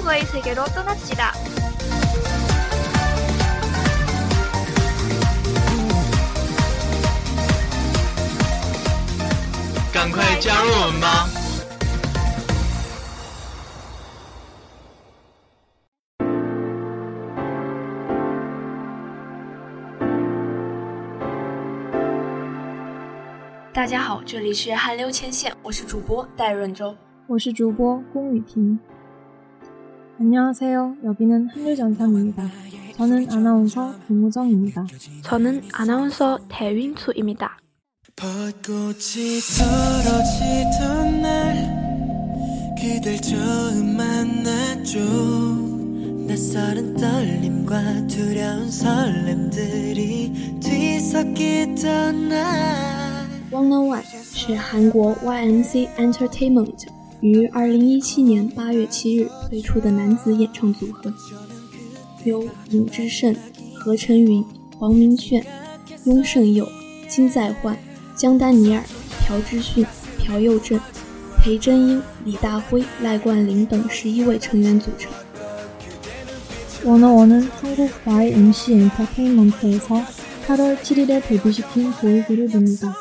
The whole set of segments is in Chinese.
한국어의 세계로 떠납시다. 赶快加入我们吧！ 大家好，这里是韩流前线，我是主播戴润洲。我是主播龚雨婷。 안녕하세요. 여기는 한류전선입니다. 저는 아나운서 김우정입니다. 저는 아나운서 대윈수입니다. 벚꽃이 떨어지던 날 그댈 처음 만났죠 낯설은 떨림과 두려운 설렘들이 뒤섞이던 날 One on One 是韩国 YMC Entertainment 于二零一七年八月七日推出的男子演唱组合，由尹智胜、何晨云、黄明炫、雍胜佑、金在焕、姜丹尼尔、朴智训、朴佑镇、裴真英、李大辉、赖冠霖等十一位成员组成。 워너원은 한국 YMC 엔터테인먼트에서 8월 7일에 데뷔시킨 보이그룹입니다.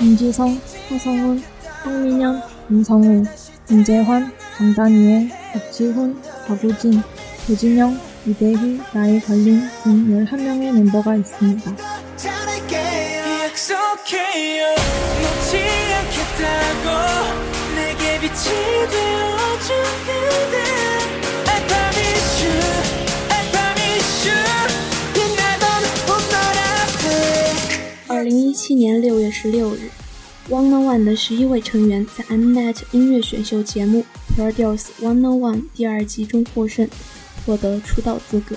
임지성, 하성훈, 황민현, 임성우, 임재환, 강다니엘, 박지훈, 박우진, 조진영, 이대희, 나이 걸린 등 11명의 멤버가 있습니다. 잘할게요 약속해요 놓지 않겠다고 내게 빛이 되어준 그대 I promise you I promise you 빛나던 봄날 앞에 二零一七年六月十六日 ，One on One 的十一位成员在 Mnet 音乐选秀节目 Produce One on One 第二季中获胜，获得出道资格。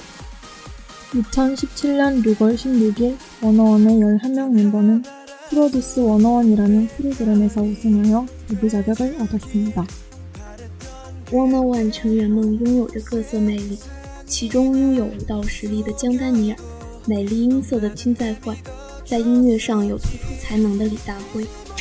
2017년 6월 16일 워너원의 11명 멤버는 프로듀스 워너원이라는 프로그램에서 우승하여 데뷔 자격을 얻었습니다. One on One 成员们拥有着各色魅力，其中拥有舞蹈实力的姜丹尼尔，美丽音色的金在焕，在音乐上有突出才能的李大辉，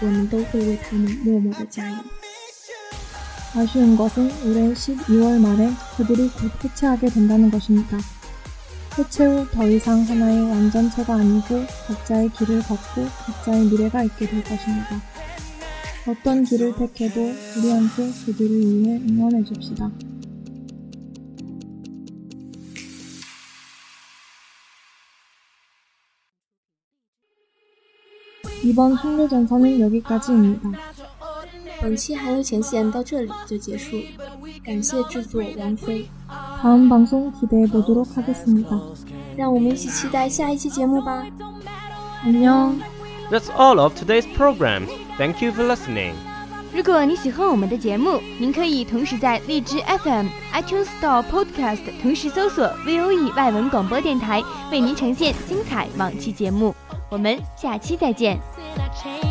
我们都会为他们默默的加油。 아쉬운 것은 올해 12월 말에 그들이 곧 해체하게 된다는 것입니다. 해체 후 더 이상 하나의 완전체가 아니고 각자의 길을 걷고 각자의 미래가 있게 될 것입니다. 어떤 길을 택해도 우리한테 그들을 위해 응원해 줍시다. 이번 홍대전선은 여기까지입니다. 本期韩流前线到这里就结束了，感谢制作王菲。 다음 방송 기대해 보도록 하겠습니다. 让我们一起期待下一期节目吧。 안녕. That's all of today's program. Thank you for listening. 如果你喜欢我们的节目，您可以同时在荔枝 FM、iTunes Store、Podcast 同时搜索 VOE 外文广播电台，为您呈现精彩往期节目。我们下期再见。 that change.